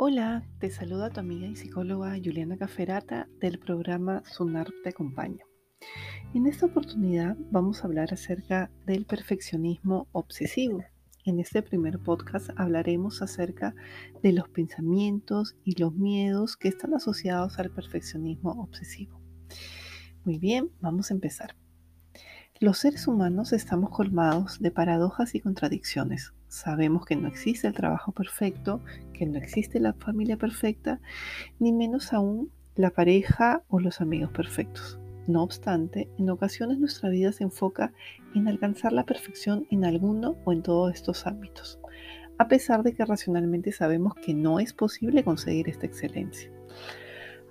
Hola, te saluda tu amiga y psicóloga Juliana Caferata del programa Sunar te acompaña. En esta oportunidad vamos a hablar acerca del perfeccionismo obsesivo. En este primer podcast hablaremos acerca de los pensamientos y los miedos que están asociados al perfeccionismo obsesivo. Muy bien, vamos a empezar. Los seres humanos estamos colmados de paradojas y contradicciones. Sabemos que no existe el trabajo perfecto, que no existe la familia perfecta, ni menos aún la pareja o los amigos perfectos. No obstante, en ocasiones nuestra vida se enfoca en alcanzar la perfección en alguno o en todos estos ámbitos, a pesar de que racionalmente sabemos que no es posible conseguir esta excelencia.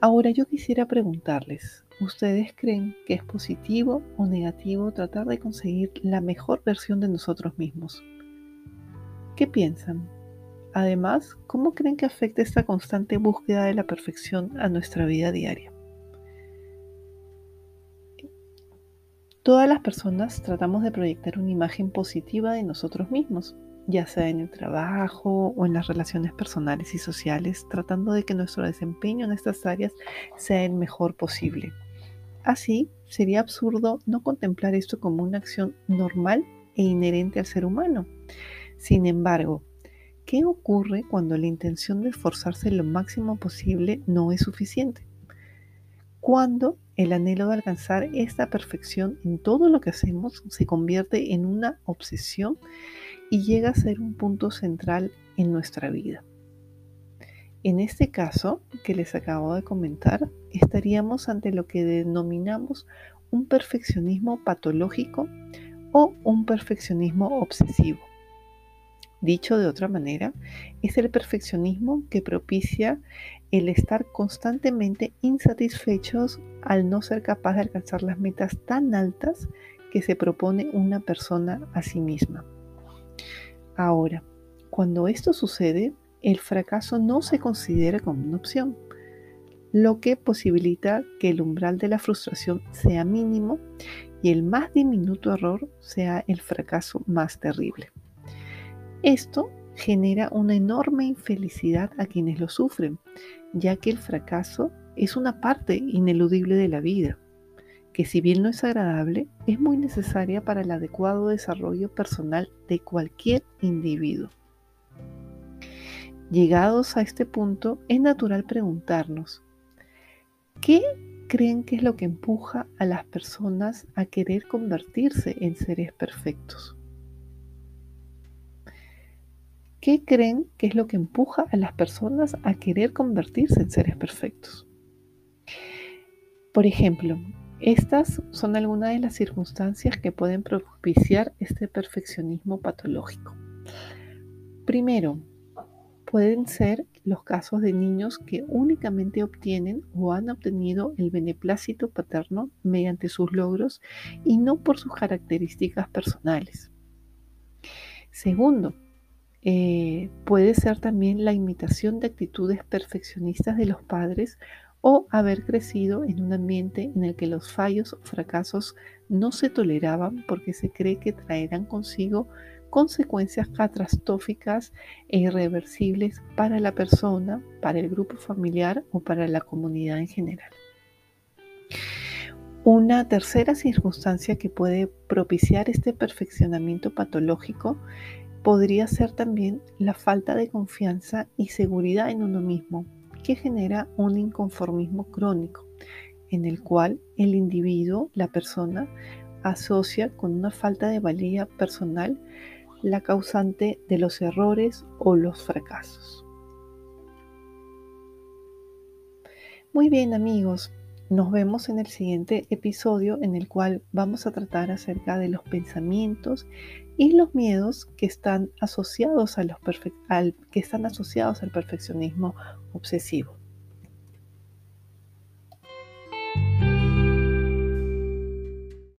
Ahora yo quisiera preguntarles, ¿Ustedes creen que es positivo o negativo tratar de conseguir la mejor versión de nosotros mismos? ¿Qué piensan? Además, ¿cómo creen que afecta esta constante búsqueda de la perfección a nuestra vida diaria? Todas las personas tratamos de proyectar una imagen positiva de nosotros mismos, ya sea en el trabajo o en las relaciones personales y sociales, tratando de que nuestro desempeño en estas áreas sea el mejor posible. Así, sería absurdo no contemplar esto como una acción normal e inherente al ser humano. Sin embargo, ¿qué ocurre cuando la intención de esforzarse lo máximo posible no es suficiente? Cuando el anhelo de alcanzar esta perfección en todo lo que hacemos se convierte en una obsesión y llega a ser un punto central en nuestra vida. En este caso que les acabo de comentar, estaríamos ante lo que denominamos un perfeccionismo patológico o un perfeccionismo obsesivo. Dicho de otra manera, es el perfeccionismo que propicia el estar constantemente insatisfechos al no ser capaz de alcanzar las metas tan altas que se propone una persona a sí misma. Ahora, cuando esto sucede, el fracaso no se considera como una opción, lo que posibilita que el umbral de la frustración sea mínimo y el más diminuto error sea el fracaso más terrible. Esto genera una enorme infelicidad a quienes lo sufren, ya que el fracaso es una parte ineludible de la vida, que si bien no es agradable, es muy necesaria para el adecuado desarrollo personal de cualquier individuo. Llegados a este punto, es natural preguntarnos, ¿qué creen que es lo que empuja a las personas a querer convertirse en seres perfectos? ¿Qué creen que es lo que empuja a las personas a querer convertirse en seres perfectos? Por ejemplo, estas son algunas de las circunstancias que pueden propiciar este perfeccionismo patológico. Primero, pueden ser los casos de niños que únicamente obtienen o han obtenido el beneplácito paterno mediante sus logros y no por sus características personales. Segundo, eh, puede ser también la imitación de actitudes perfeccionistas de los padres o haber crecido en un ambiente en el que los fallos o fracasos no se toleraban porque se cree que traerán consigo consecuencias catastróficas e irreversibles para la persona, para el grupo familiar o para la comunidad en general. Una tercera circunstancia que puede propiciar este perfeccionamiento patológico podría ser también la falta de confianza y seguridad en uno mismo, que genera un inconformismo crónico, en el cual el individuo, la persona, asocia con una falta de valía personal la causante de los errores o los fracasos. Muy bien amigos, nos vemos en el siguiente episodio en el cual vamos a tratar acerca de los pensamientos y los miedos que están asociados, al, que están asociados al perfeccionismo obsesivo.